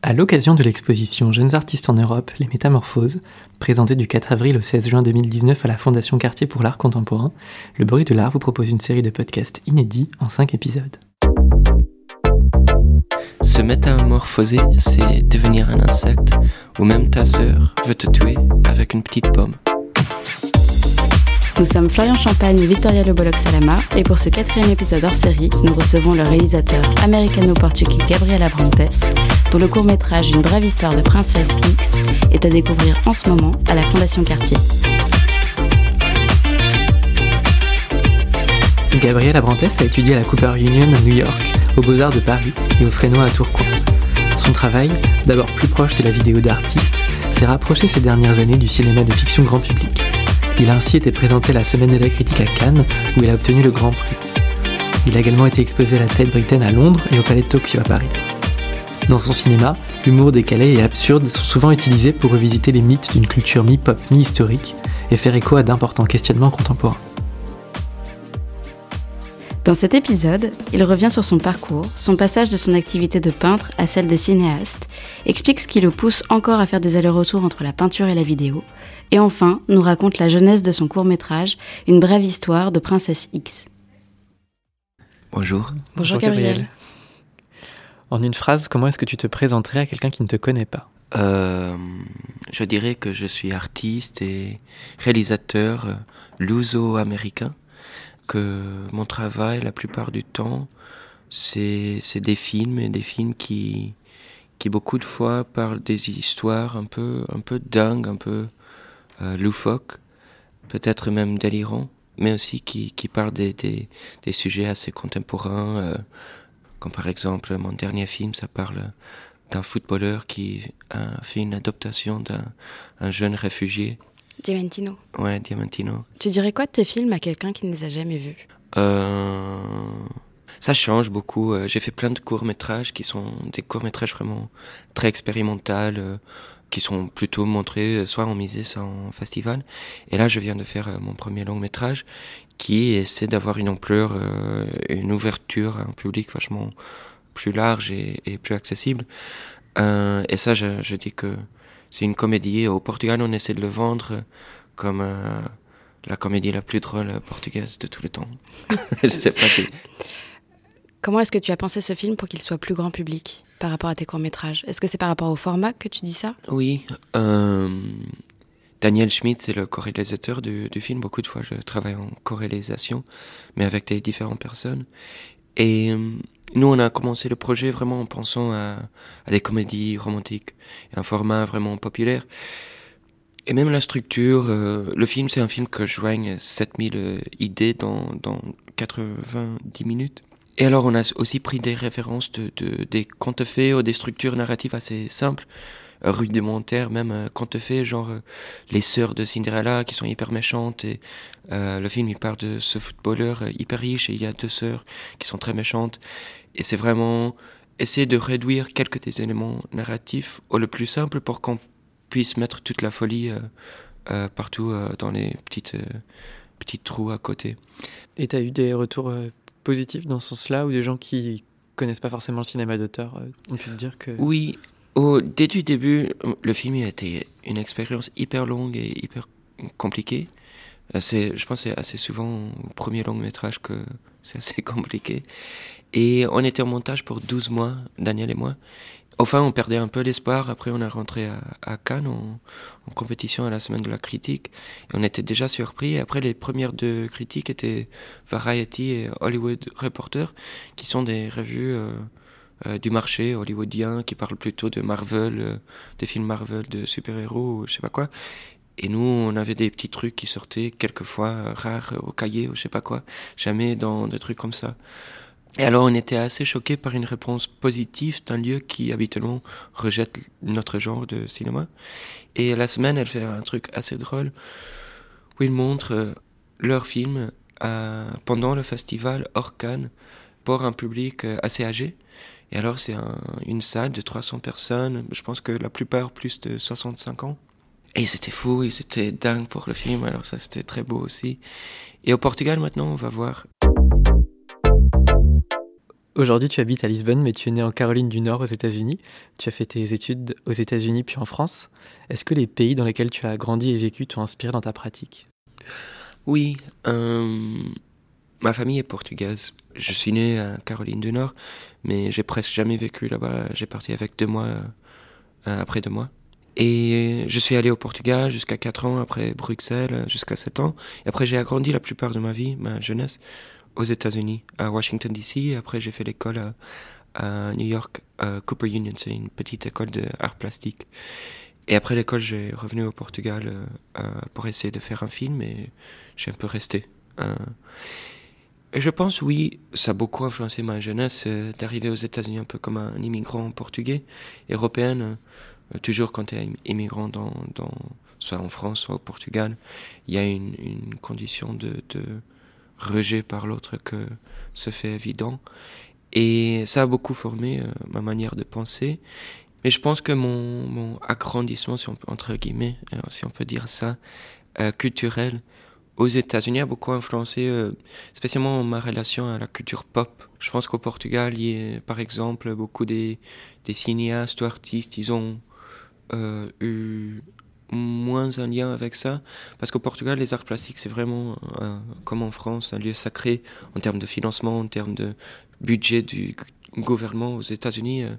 À l'occasion de l'exposition Jeunes artistes en Europe, les Métamorphoses, présentée du 4 avril au 16 juin 2019 à la Fondation Cartier pour l'art contemporain, Le Bruit de l'art vous propose une série de podcasts inédits en 5 épisodes. Se métamorphoser, c'est devenir un insecte, ou même ta sœur veut te tuer avec une petite pomme. Nous sommes Florian Champagne et Victoria Le Salama, et pour ce quatrième épisode hors série, nous recevons le réalisateur américano-portugais Gabriel Abrantes, dont le court-métrage Une brève histoire de Princesse X est à découvrir en ce moment à la Fondation Cartier. Gabriel Abrantes a étudié à la Cooper Union à New York, aux Beaux-Arts de Paris et au Frénois à Tourcoing. Son travail, d'abord plus proche de la vidéo d'artiste, s'est rapproché ces dernières années du cinéma de fiction grand public. Il a ainsi été présenté la Semaine de la critique à Cannes, où il a obtenu le Grand Prix. Il a également été exposé à la Tate Britain à Londres et au Palais de Tokyo à Paris. Dans son cinéma, l'humour décalé et absurde sont souvent utilisés pour revisiter les mythes d'une culture mi-pop, mi-historique et faire écho à d'importants questionnements contemporains. Dans cet épisode, il revient sur son parcours, son passage de son activité de peintre à celle de cinéaste, explique ce qui le pousse encore à faire des allers-retours entre la peinture et la vidéo, et enfin nous raconte la jeunesse de son court métrage, une brève histoire de Princesse X. Bonjour. Bonjour, Gabriel. En une phrase, comment est-ce que tu te présenterais à quelqu'un qui ne te connaît pas? Euh, Je dirais que je suis artiste et réalisateur luso-américain, que mon travail, la plupart du temps, c'est des films, et des films qui, qui beaucoup de fois parlent des histoires un peu, un peu dingues, un peu euh, loufoque, peut-être même délirant, mais aussi qui, qui parle des, des, sujets assez contemporains, euh, comme par exemple mon dernier film, ça parle d'un footballeur qui a fait une adoption d'un jeune réfugié. Diamantino. Ouais, Diamantino. Tu dirais quoi de tes films à quelqu'un qui ne les a jamais vus? Euh, Ça change beaucoup. Euh, j'ai fait plein de courts-métrages qui sont des courts-métrages vraiment très expérimentaux qui sont plutôt montrés euh, soit en musée, soit en festival. Et là, je viens de faire euh, mon premier long métrage qui essaie d'avoir une ampleur, euh, une ouverture à un public vachement plus large et, plus accessible. Euh, et ça, je, je dis que c'est une comédie. Au Portugal, on essaie de le vendre comme euh, la comédie la plus drôle portugaise de tous les temps. je sais pas si... Comment est-ce que tu as pensé ce film pour qu'il soit plus grand public par rapport à tes courts-métrages? Est-ce que c'est par rapport au format que tu dis ça? Oui. Euh, Daniel Schmidt, c'est le co-réalisateur du, du, film. Beaucoup de fois, je travaille en co-réalisation, mais avec des différentes personnes. Et euh, nous, on a commencé le projet vraiment en pensant à, des comédies romantiques, un format vraiment populaire. Et même la structure, euh, le film, c'est un film que je joigne 7000 euh, idées dans, dans 90 minutes. Et alors, on a aussi pris des références de, de des contes faits ou des structures narratives assez simples, rudimentaires, même euh, contes faits, genre euh, les sœurs de Cinderella qui sont hyper méchantes. Et euh, le film, il parle de ce footballeur hyper riche et il y a deux sœurs qui sont très méchantes. Et c'est vraiment essayer de réduire quelques des éléments narratifs au le plus simple pour qu'on puisse mettre toute la folie euh, partout dans les petites, petites trous à côté. Et tu as eu des retours positif dans ce sens-là, ou des gens qui connaissent pas forcément le cinéma d'auteur ont pu te dire que... Oui, au, dès du début, le film a été une expérience hyper longue et hyper compliquée. C'est, je pense que c'est assez souvent au premier long métrage que c'est assez compliqué. Et on était en montage pour 12 mois, Daniel et moi. Enfin, on perdait un peu l'espoir. Après, on est rentré à, Cannes en, compétition à la semaine de la critique. Et on était déjà surpris. Après, les premières deux critiques étaient Variety et Hollywood Reporter, qui sont des revues euh, du marché hollywoodien, qui parlent plutôt de Marvel, euh, des films Marvel, de super-héros, je sais pas quoi. Et nous, on avait des petits trucs qui sortaient quelquefois rares au cahier ou je sais pas quoi. Jamais dans des trucs comme ça. Et alors on était assez choqués par une réponse positive d'un lieu qui habituellement rejette notre genre de cinéma. Et la semaine, elle fait un truc assez drôle où ils montrent euh, leur film pendant le festival hors Cannes pour un public euh, assez âgé. Et alors c'est un, une salle de 300 personnes, je pense que la plupart plus de 65 ans. Et c'était fou, et c'était dingue pour le film, alors ça c'était très beau aussi. Et au Portugal maintenant, on va voir Aujourd'hui, tu habites à Lisbonne, mais tu es né en Caroline du Nord aux États-Unis. Tu as fait tes études aux États-Unis puis en France. Est-ce que les pays dans lesquels tu as grandi et vécu t'ont inspiré dans ta pratique? Oui, euh, ma famille est portugaise. Je suis né à Caroline du Nord, mais j'ai presque jamais vécu là-bas. J'ai parti avec deux mois euh, après deux mois. Et je suis allé au Portugal jusqu'à 4 ans, après Bruxelles jusqu'à 7 ans. Et après, j'ai agrandi la plupart de ma vie, ma jeunesse, aux États-Unis, à Washington DC. Après, j'ai fait l'école à, New York, à Cooper Union. C'est une petite école d'art plastique. Et après l'école, j'ai revenu au Portugal euh, euh, pour essayer de faire un film et j'ai un peu resté. Et je pense, oui, ça a beaucoup influencé ma jeunesse d'arriver aux États-Unis un peu comme un immigrant portugais, européen. toujours quand tu es immigrant dans, dans, soit en France, soit au Portugal, il y a une, une condition de, de rejet par l'autre que se fait évident. Et ça a beaucoup formé euh, ma manière de penser. Mais je pense que mon, mon agrandissement, si on entre guillemets, euh, si on peut dire ça, euh, culturel aux États-Unis a beaucoup influencé, spécialement ma relation à la culture pop. Je pense qu'au Portugal, il y a, par exemple, beaucoup des, cinéastes ou artistes, ils ont eu moins un lien avec ça, parce qu'au Portugal, les arts plastiques, c'est vraiment, comme en France, un lieu sacré en termes de financement, en termes de budget du gouvernement. Aux États-Unis, euh, euh,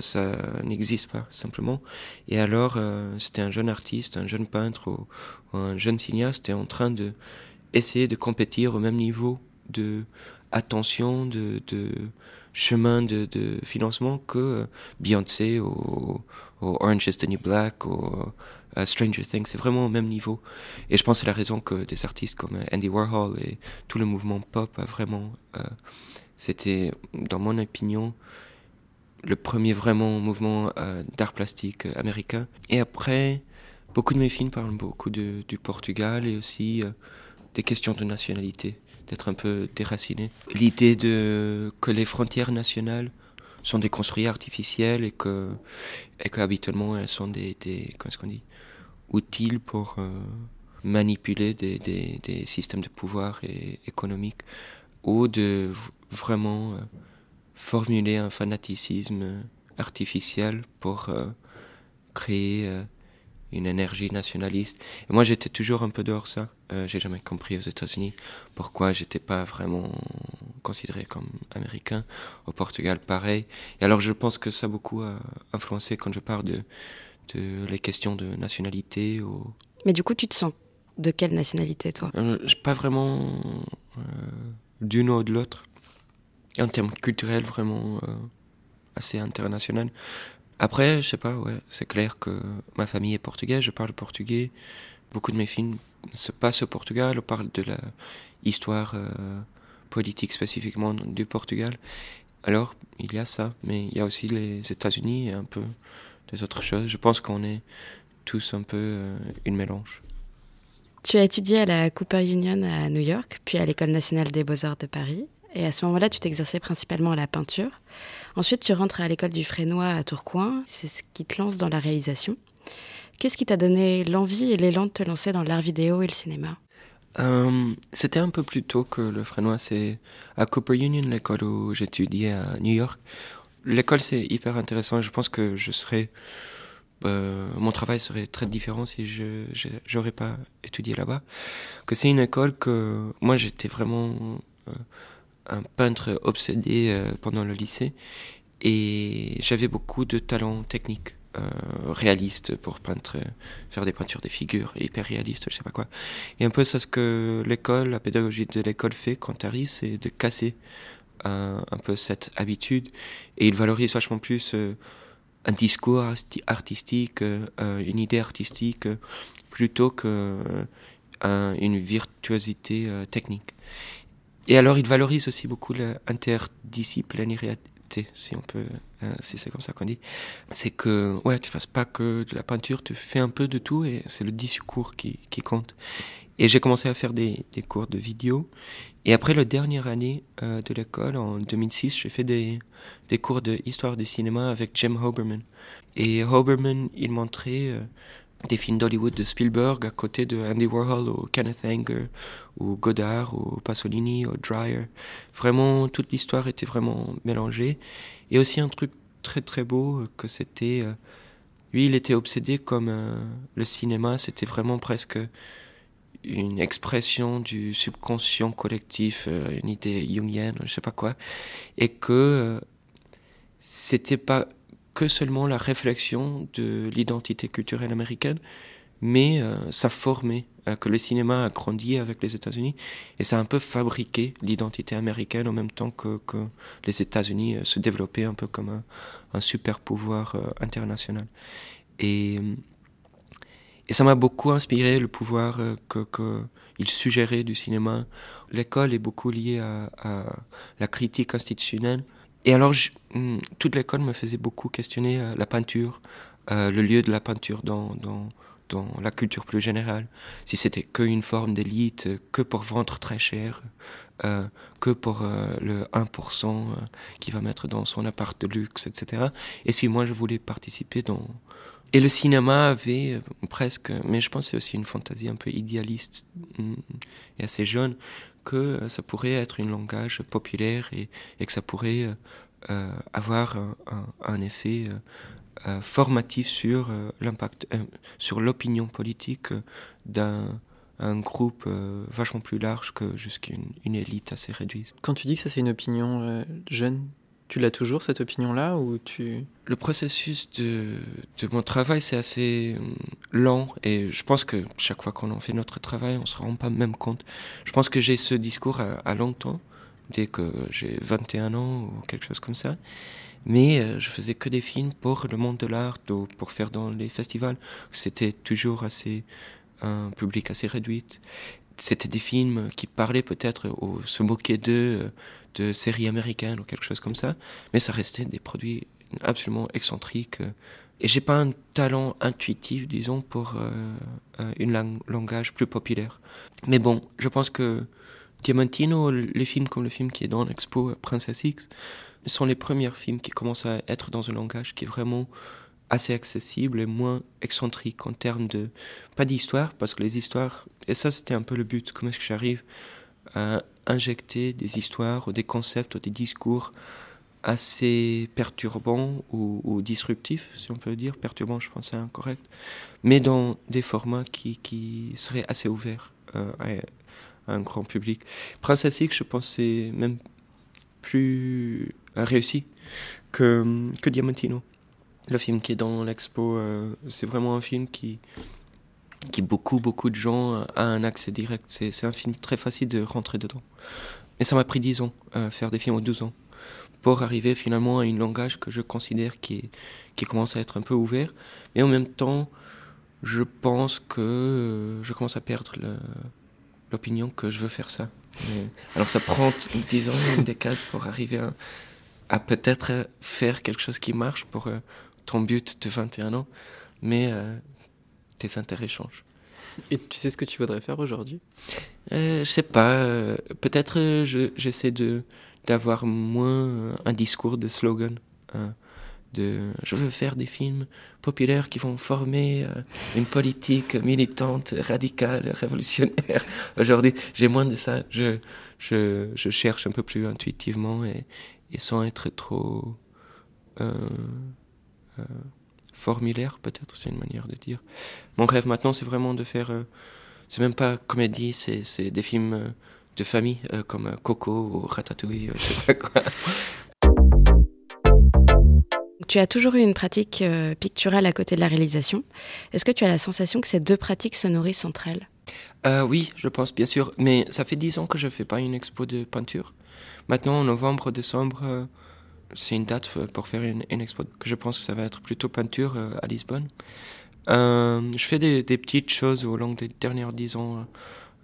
ça n'existe pas, simplement. Et alors, euh, c'était un jeune artiste, un jeune peintre ou, un jeune cinéaste est en train de essayer de compétir au même niveau de attention, de, chemin de, financement que Beyoncé ou, Orange is the New Black ou Stranger Things, c'est vraiment au même niveau. Et je pense que c'est la raison que des artistes comme euh, Andy Warhol et tout le mouvement pop a vraiment. Euh, c'était, dans mon opinion, le premier vraiment mouvement euh, d'art plastique américain. Et après, beaucoup de mes films parlent beaucoup de, du Portugal et aussi des questions de nationalité, d'être un peu déraciné. L'idée de que les frontières nationales sont des construits artificiels et que, et que elles sont des, des comment qu'on dit, utiles pour euh, manipuler des, des, des, systèmes de pouvoir et économiques ou de vraiment euh, formuler un fanaticisme artificiel pour euh, créer une énergie nationaliste. Et moi, j'étais toujours un peu dehors ça. Euh, j'ai jamais compris aux États-Unis pourquoi j'étais pas vraiment considéré comme américain. Au Portugal, pareil. Et alors, je pense que ça a beaucoup influencé quand je parle de, de les questions de nationalité. Ou... Mais du coup, tu te sens de quelle nationalité, toi? Euh, Pas vraiment euh, d'une ou de l'autre. En termes culturels, vraiment euh, assez international. Après, je sais pas, ouais, c'est clair que ma famille est portugaise, je parle portugais. Beaucoup de mes films se passent au Portugal, on parle de la histoire euh, politique spécifiquement du Portugal. Alors, il y a ça, mais il y a aussi les États-Unis et un peu des autres choses. Je pense qu'on est tous un peu euh, une mélange. Tu as étudié à la Cooper Union à New York, puis à l'École nationale des beaux-arts de Paris. Et à ce moment-là, tu t'exerçais principalement à la peinture. Ensuite, tu rentres à l'école du Frénois à Tourcoing. C'est ce qui te lance dans la réalisation. Qu'est-ce qui t'a donné l'envie et l'élan de te lancer dans l'art vidéo et le cinéma? Euh, C'était un peu plus tôt que le Frénois. C'est à Cooper Union, l'école où j'étudiais à New York. L'école, c'est hyper intéressant. Je pense que je serais. Euh, mon travail serait très différent si je j'aurais pas étudié là-bas. Que c'est une école que moi j'étais vraiment euh, un peintre obsédé euh, pendant le lycée et j'avais beaucoup de talent technique. Euh, réaliste pour peintre, faire des peintures des figures hyper réalistes, je sais pas quoi. Et un peu ça ce que l'école, la pédagogie de l'école fait quand tu arrives, c'est de casser un, un, peu cette habitude et il valorise vachement plus euh, un discours artistique, une idée artistique, plutôt que une virtuosité technique. Et alors, il valorise aussi beaucoup l'interdisciplinarité, si on peut, euh, si c'est comme ça qu'on dit. C'est que, ouais, tu fasses pas que de la peinture, tu fais un peu de tout et c'est le discours qui, qui compte. Et j'ai commencé à faire des, des, cours de vidéo. Et après la dernière année euh, de l'école, en 2006, j'ai fait des, des cours d'histoire du cinéma avec Jim Hoberman. Et Hoberman, il montrait euh, des films d'Hollywood de Spielberg à côté de Andy Warhol ou Kenneth Anger ou Godard ou Pasolini ou Dreyer. Vraiment, toute l'histoire était vraiment mélangée. Et aussi un truc très très beau que c'était... Euh, lui, il était obsédé comme euh, le cinéma, c'était vraiment presque une expression du subconscient collectif, euh, une idée jungienne, je sais pas quoi, et que c'était pas que seulement la réflexion de l'identité culturelle américaine, mais euh, ça formait, euh, que le cinéma a grandi avec les États-Unis, et ça a un peu fabriqué l'identité américaine en même temps que, que les États-Unis euh, se développaient un peu comme un, super pouvoir international. Et, ça m'a beaucoup inspiré le pouvoir que, suggérait du cinéma. L'école est beaucoup liée à la critique institutionnelle et alors, hmm, toute l'école me faisait beaucoup questionner euh, la peinture, euh, le lieu de la peinture dans, dans, dans la culture plus générale. Si c'était qu'une forme d'élite, que pour vendre très cher, euh, que pour euh, le 1% euh, qui va mettre dans son appart de luxe, etc. Et si moi je voulais participer dans... Et le cinéma avait presque, mais je pense c'est aussi une fantaisie un peu idéaliste hmm, et assez jeune, que euh, ça pourrait être un langage populaire et, que ça pourrait euh, euh avoir un, effet formatif sur l'impact, sur l'opinion politique d'un un groupe vachement plus large que jusqu'une une élite assez réduite. Quand tu dis que ça c'est une opinion jeune, tu l'as toujours cette opinion-là ou tu Le processus de, mon travail c'est assez euh, lent et je pense que chaque fois qu'on en fait notre travail, on se rend pas même compte. Je pense que j'ai ce discours à, à longtemps, dès que j'ai 21 ans ou quelque chose comme ça. Mais euh, je faisais que des films pour le monde de l'art, pour faire dans les festivals. C'était toujours assez un public assez réduit. C'était des films qui parlaient peut-être ou se moquaient d'eux euh, de séries américaines ou quelque chose comme ça, mais ça restait des produits absolument excentriques. Et j'ai pas un talent intuitif, disons, pour euh, euh une lang langage plus populaire. Mais bon, je pense que Diamantino, les films comme le film qui est dans l'expo Princess X, sont les premiers films qui commencent à être dans un langage qui est vraiment assez accessible et moins excentrique en termes de pas d'histoire parce que les histoires et ça c'était un peu le but comment est-ce que j'arrive à injecter des histoires ou des concepts ou des discours assez perturbants ou, disruptifs, si on peut dire. Perturbant, je pense c'est incorrect. Mais dans des formats qui, qui seraient assez ouverts euh, à, un grand public. Princess X, je pense, c'est même plus réussi que, que Diamantino. Le film qui est dans l'expo, euh, c'est vraiment un film qui, qui beaucoup, beaucoup de gens euh, a un accès direct. C'est un film très facile de rentrer dedans. Et ça m'a pris 10 ans, euh, faire des films aux 12 ans, pour arriver finalement à un langage que je considère qui, qui commence à être un peu ouvert. Mais en même temps, je pense que euh, je commence à perdre l'opinion que je veux faire ça. Alors ça prend 10 ans, une décade pour arriver à, peut-être faire quelque chose qui marche pour ton but de 21 ans. Mais tes intérêts changent. Et tu sais ce que tu voudrais faire aujourd'hui? Euh, Je sais pas. Euh, Peut-être euh, j'essaie de d'avoir moins un discours de slogan. Hein, de je veux faire des films populaires qui vont former euh, une politique militante, radicale, révolutionnaire. Aujourd'hui, j'ai moins de ça. Je, je, je cherche un peu plus intuitivement et, et sans être trop euh, formulaire, peut-être, c'est une manière de dire. Mon rêve maintenant, c'est vraiment de faire. Euh, c'est même pas comédie, c'est des films euh, de famille, euh, comme Coco ou Ratatouille, je sais pas quoi. Tu as toujours eu une pratique picturale à côté de la réalisation. Est-ce que tu as la sensation que ces deux pratiques se nourrissent entre elles? Oui, je pense, bien sûr. Mais ça fait dix ans que je fais pas une expo de peinture. Maintenant, en novembre, décembre, c'est une date pour faire une, une, expo que je pense que ça va être plutôt peinture euh, à Lisbonne. Euh, je fais des, des, petites choses au long des dernières dix ans,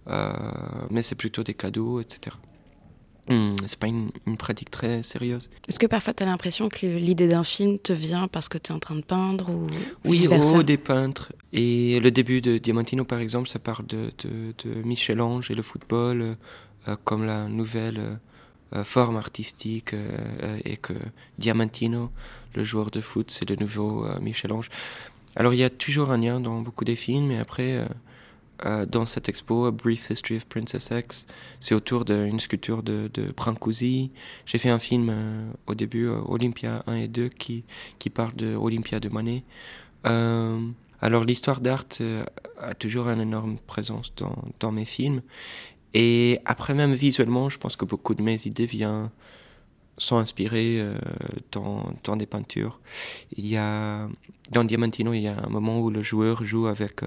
euh, mais c'est plutôt des cadeaux, etc. Mmh, c'est pas une, une, pratique très sérieuse. Est-ce que parfois tu as l'impression que l'idée d'un film te vient parce que tu es en train de peindre ou Oui, oh, des peintres. Et le début de Diamantino, par exemple, ça parle de, de, de Michel-Ange et le football euh, comme la nouvelle euh, forme artistique euh, et que Diamantino, le joueur de foot, c'est le nouveau euh, Michel-Ange. Alors il y a toujours un lien dans beaucoup des films, mais après, euh, dans cette expo, A Brief History of Princess X, c'est autour d'une sculpture de, de Brancusi. J'ai fait un film au début, Olympia 1 et 2, qui, qui parle de Olympia de Manet. alors l'histoire d'art a toujours une énorme présence dans mes films. Et après, même visuellement, je pense que beaucoup de mes idées viennent, sont inspirées euh, dans, des peintures. Il y a, dans Diamantino, il y a un moment où le joueur joue avec euh,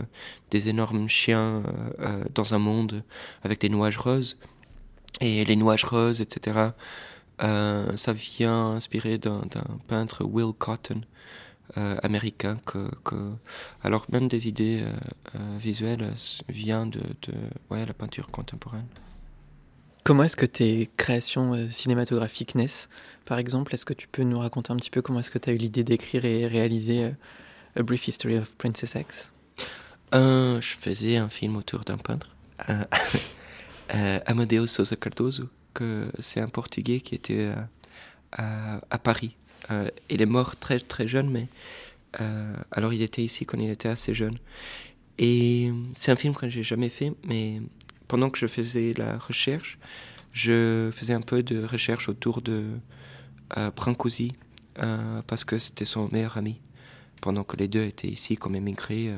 des énormes chiens euh, dans un monde avec des nuages roses. Et les nuages roses, etc., ça vient inspiré d'un peintre Will Cotton, euh, américain que, que, alors même des idées euh, euh, visuelles viennent de, de ouais, la peinture contemporaine. Comment est-ce que tes créations cinématographiques naissent Par exemple, est-ce que tu peux nous raconter un petit peu comment est-ce que tu as eu l'idée d'écrire et réaliser A Brief History of Princess X? Je faisais un film autour d'un peintre, Amadeo Sousa Cardoso, que c'est un Portugais qui était à, à Paris. euh, il est mort très très jeune, mais euh, alors il était ici quand il était assez jeune. Et c'est un film que j'ai jamais fait, mais pendant que je faisais la recherche, je faisais un peu de recherche autour de euh, euh, parce que c'était son meilleur ami, pendant que les deux étaient ici comme émigrés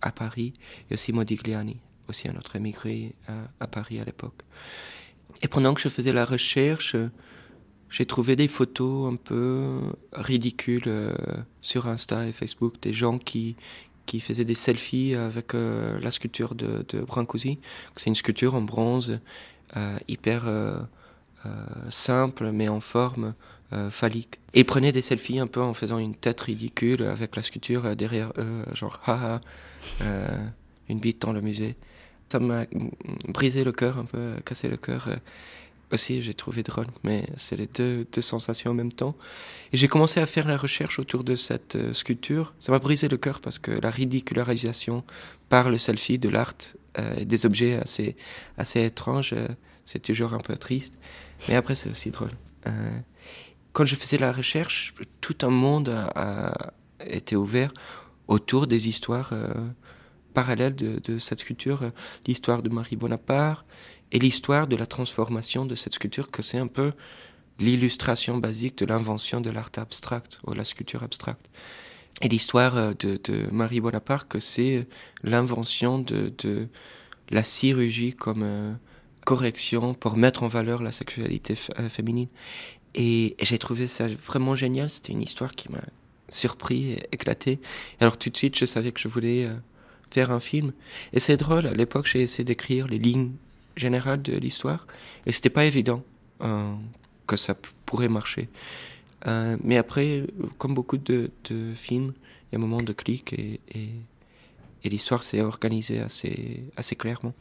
à Paris, et aussi Modigliani, aussi un autre émigré à Paris à l'époque. Et pendant que je faisais la recherche, j'ai trouvé des photos un peu ridicules euh, sur Insta et Facebook, des gens qui, qui faisaient des selfies avec euh, la sculpture de, de Brancusi. C'est une sculpture en bronze euh, hyper simple, mais en forme phallique. Et ils prenaient des selfies un peu en faisant une tête ridicule avec la sculpture derrière eux, genre haha, une bite dans le musée. Ça m'a brisé le cœur, un peu cassé le cœur aussi j'ai trouvé drôle, mais c'est les deux, deux, sensations en même temps. Et j'ai commencé à faire la recherche autour de cette euh, sculpture. Ça m'a brisé le cœur parce que la ridicularisation par le selfie de l'art euh, et des objets assez, assez étranges, euh, c'est toujours un peu triste. Mais après, c'est aussi drôle. quand je faisais la recherche, tout un monde a, été ouvert autour des histoires parallèles de, cette sculpture. L'histoire de Marie Bonaparte, et l'histoire de la transformation de cette sculpture, que c'est un peu l'illustration basique de l'invention de l'art abstract ou la sculpture abstracte. Et l'histoire euh, de, Marie Bonaparte, que c'est l'invention de, la chirurgie comme euh, correction pour mettre en valeur la sexualité euh, féminine. Et, j'ai trouvé ça vraiment génial. C'était une histoire qui m'a surpris éclaté. Alors tout de suite, je savais que je voulais faire un film. Et c'est drôle, à l'époque, j'ai essayé d'écrire les lignes générale de l'histoire. Et c'était pas évident euh, que ça pourrait marcher. Euh, mais après, comme beaucoup de, de, films, il y a un moment de clic et, et, et l'histoire s'est organisée assez, assez clairement.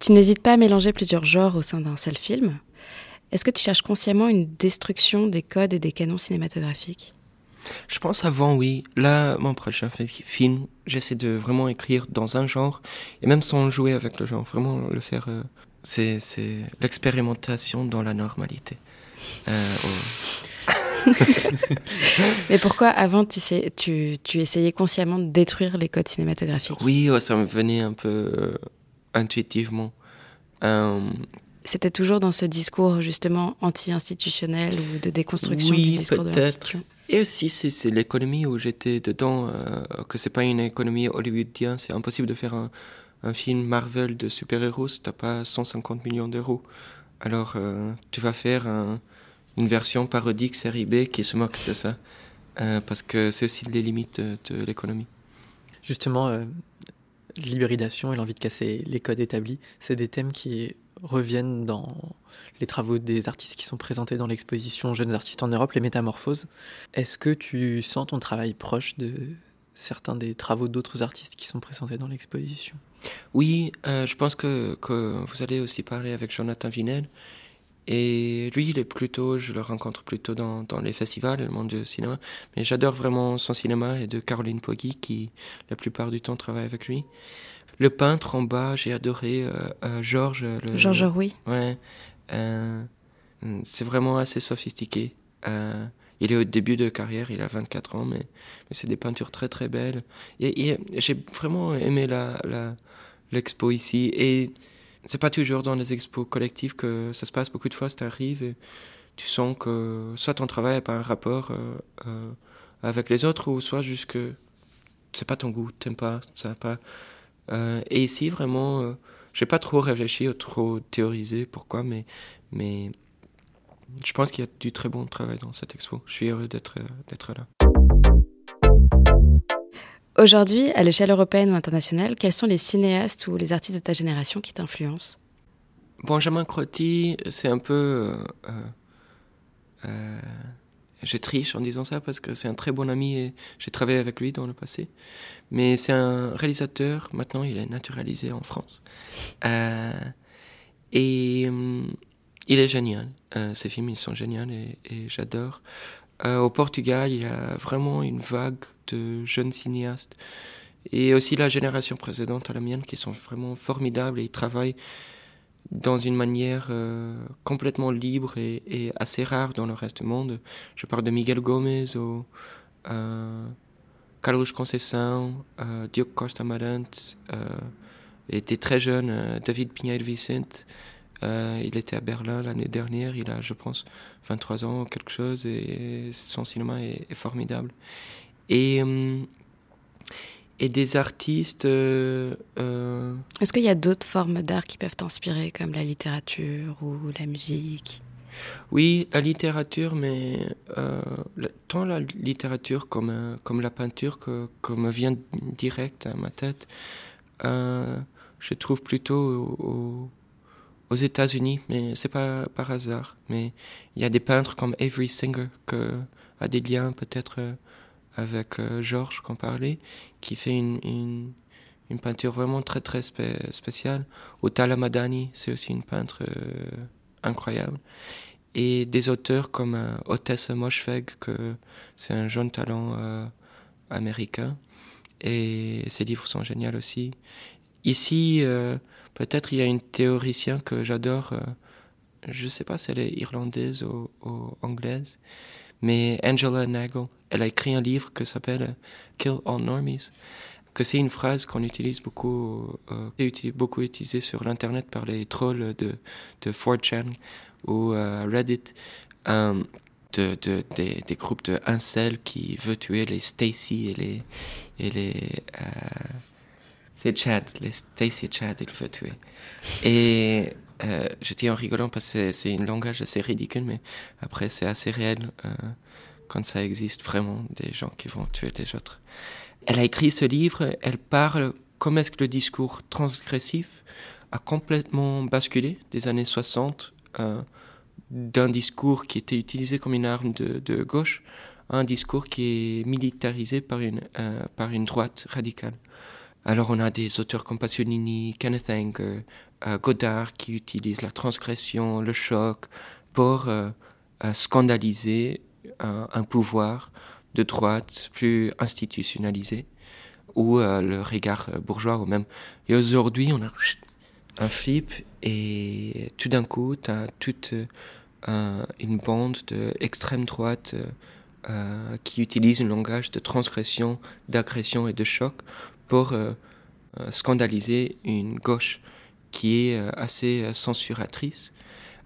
Tu n'hésites pas à mélanger plusieurs genres au sein d'un seul film. Est-ce que tu cherches consciemment une destruction des codes et des canons cinématographiques? Je pense avant, oui. Là, mon prochain film, j'essaie de vraiment écrire dans un genre, et même sans jouer avec le genre, vraiment le faire euh, c'est l'expérimentation dans la normalité. Euh, Mais pourquoi avant tu, sais, tu, tu, essayais consciemment de détruire les codes cinématographiques? Oui, ça me venait un peu euh, intuitivement. C'était toujours dans ce discours justement anti-institutionnel ou de déconstruction du discours de l'institution? Et aussi, c'est l'économie où j'étais dedans, que c'est pas une économie hollywoodienne, c'est impossible de faire un, film Marvel de super-héros, t'as pas 150 millions d'euros. Alors, euh, tu vas faire une version parodique série B qui se moque de ça. Euh, parce que c'est aussi les limites de, l'économie. Justement, euh, l'hybridation et l'envie de casser les codes établis, c'est des thèmes qui reviennent dans les travaux des artistes qui sont présentés dans l'exposition Jeunes artistes en Europe, les métamorphoses. Est-ce que tu sens ton travail proche de certains des travaux d'autres artistes qui sont présentés dans l'exposition? Oui, euh, je pense que, que, vous allez aussi parler avec Jonathan Vinel. Et lui, il est plutôt, je le rencontre plutôt dans, dans les festivals, le monde du cinéma. Mais j'adore vraiment son cinéma et de Caroline Poggi, qui la plupart du temps travaille avec lui. Le peintre en bas, j'ai adoré euh, euh, Georges. Georges, oui. Ouais. c'est vraiment assez sophistiqué. il est au début de carrière, il a 24 ans, mais, mais c'est des peintures très très belles. Et, j'ai vraiment aimé la, l'expo ici. Et c'est pas toujours dans les expos collectives que ça se passe. Beaucoup de fois, ça arrive et tu sens que soit ton travail n'a pas un rapport euh, euh, avec les autres, ou soit juste que c'est pas ton goût, t'aimes pas, ça pas. Euh, et ici, vraiment, j'ai pas trop réfléchi ou trop théorisé pourquoi, mais, mais je pense qu'il y a du très bon travail dans cette expo. Je suis heureux d'être là. Aujourd'hui, à l'échelle européenne ou internationale, quels sont les cinéastes ou les artistes de ta génération qui t'influencent? Benjamin Crotty, c'est un peu euh, je triche en disant ça parce que c'est un très bon ami et j'ai travaillé avec lui dans le passé. Mais c'est un réalisateur, maintenant il est naturalisé en France. Euh, et euh, il est génial. ses films ils sont géniaux et j'adore. Au Portugal, il y a vraiment une vague de jeunes cinéastes et aussi la génération précédente à la mienne qui sont vraiment formidables et travaillent dans une manière euh, complètement libre et, assez rare dans le reste du monde. Je parle de Miguel Gomez euh, Carlos Conceição, euh, Diogo Costa Marante, euh, il était très jeune, euh, David Pinheiro Vicente, il était à Berlin l'année dernière, il a je pense 23 ans ou quelque chose et son cinéma est, est formidable. Et et des artistes. Euh, euh, Est-ce qu'il y a d'autres formes d'art qui peuvent t'inspirer, comme la littérature ou la musique? Oui, la littérature, mais euh, tant la littérature comme, comme la peinture que, que, me vient direct à ma tête, je trouve plutôt aux États-Unis, mais c'est pas par hasard. Mais il y a des peintres comme Avery Singer que a des liens peut-être avec euh, Georges qu'on parlait, qui fait une, une, peinture vraiment très très spéciale. Otala Madani, c'est aussi une peintre euh, incroyable. Et des auteurs comme euh, Otessa que c'est un jeune talent euh, américain. Et ses livres sont géniaux aussi. Ici, peut-être il y a une théoricienne que j'adore. je ne sais pas si elle est irlandaise ou, anglaise mais Angela Nagel, elle a écrit un livre qui s'appelle Kill All Normies, que c'est une phrase qu'on utilise beaucoup, euh, beaucoup utilisée sur l'internet par les trolls de, de 4chan ou euh, Reddit, euh, de, de, des, groupes de incels qui veulent tuer les Stacy et les euh, c'est Chad, les Stacy Chad, il veut tuer. Et euh, je dis en rigolant parce que c'est un langage assez ridicule, mais après c'est assez réel euh, quand ça existe vraiment des gens qui vont tuer les autres. Elle a écrit ce livre, elle parle comment est-ce que le discours transgressif a complètement basculé des années 60 euh, d'un discours qui était utilisé comme une arme de, de, gauche à un discours qui est militarisé par une, euh, par une droite radicale. Alors on a des auteurs comme Pasolini, Kenneth Anger, euh, Godard qui utilisent la transgression, le choc pour euh, euh, scandaliser un, pouvoir de droite plus institutionnalisé ou le regard bourgeois ou même. Et aujourd'hui on a un flip et tout d'un coup tu as toute une bande d'extrême droite qui utilise un langage de transgression, d'agression et de choc pour euh, euh, scandaliser une gauche qui est euh, assez censuratrice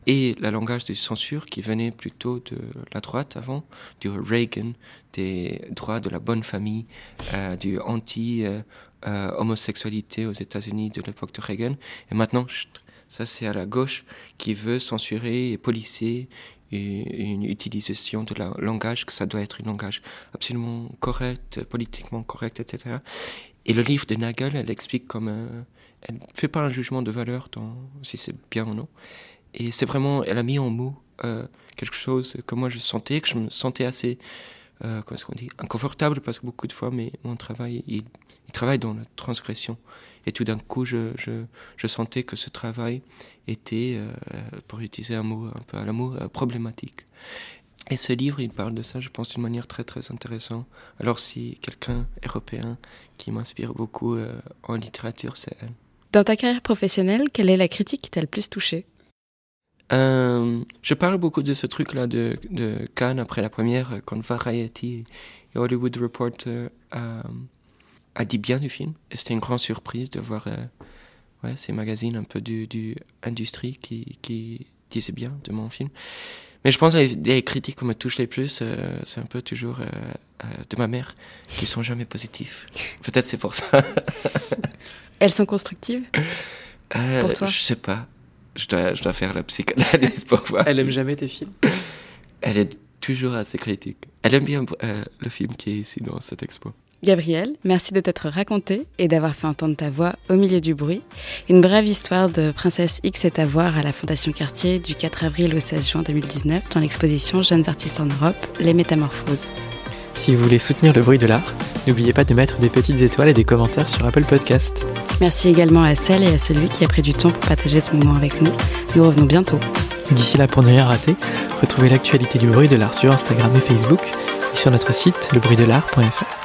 et le langage de censure qui venait plutôt de la droite avant, du Reagan, des droits de la bonne famille, du anti-homosexualité aux États-Unis de l'époque de Reagan. Et maintenant, ça c'est à la gauche qui veut censurer et une utilisation de la langage, que ça doit être un langage absolument correct, politiquement correct, etc. Et le livre de Nagel, elle explique comme un, elle fait pas un jugement de valeur si c'est bien ou non. Et c'est vraiment, elle a mis en mots euh, quelque chose que moi je sentais, que je me sentais assez, euh, comment est-ce qu'on dit, inconfortable parce que beaucoup de fois, mais mon travail, il, il travaille dans la transgression. Et tout d'un coup, je, je, je, sentais que ce travail était, euh, pour utiliser un mot un peu à l'amour, euh, problématique. Et ce livre, il parle de ça, je pense, d'une manière très très intéressante. Alors si quelqu'un européen qui m'inspire beaucoup euh, en littérature, c'est elle. Dans ta carrière professionnelle, quelle est la critique qui t'a le plus touché? Euh, je parle beaucoup de ce truc-là de, de Cannes après la première, quand Variety et Hollywood Reporter a dit bien du film. Et c'était une grande surprise de voir euh, ouais, ces magazines un peu du, du industrie qui, qui disaient bien de mon film. Mais je pense que les, critiques qui me touchent les plus, euh, c'est un peu toujours de ma mère, qui sont jamais positifs. Peut-être c'est pour ça. Elles sont constructives pour toi? Je sais pas je dois, je dois faire la psychanalyse pour voir. Elle aime jamais tes films? Elle est toujours assez critique. Elle aime bien euh, le film qui est ici dans cette expo. Gabriel, merci de t'être raconté et d'avoir fait entendre ta voix au milieu du bruit. Une brève histoire de Princesse X est à voir à la Fondation Cartier du 4 avril au 16 juin 2019 dans l'exposition Jeunes artistes en Europe, Les Métamorphoses. Si vous voulez soutenir le bruit de l'art, n'oubliez pas de mettre des petites étoiles et des commentaires sur Apple Podcast. Merci également à celle et à celui qui a pris du temps pour partager ce moment avec nous. Nous revenons bientôt. D'ici là, pour ne rien rater, retrouvez l'actualité du bruit de l'art sur Instagram et Facebook et sur notre site lebruitdelart.fr.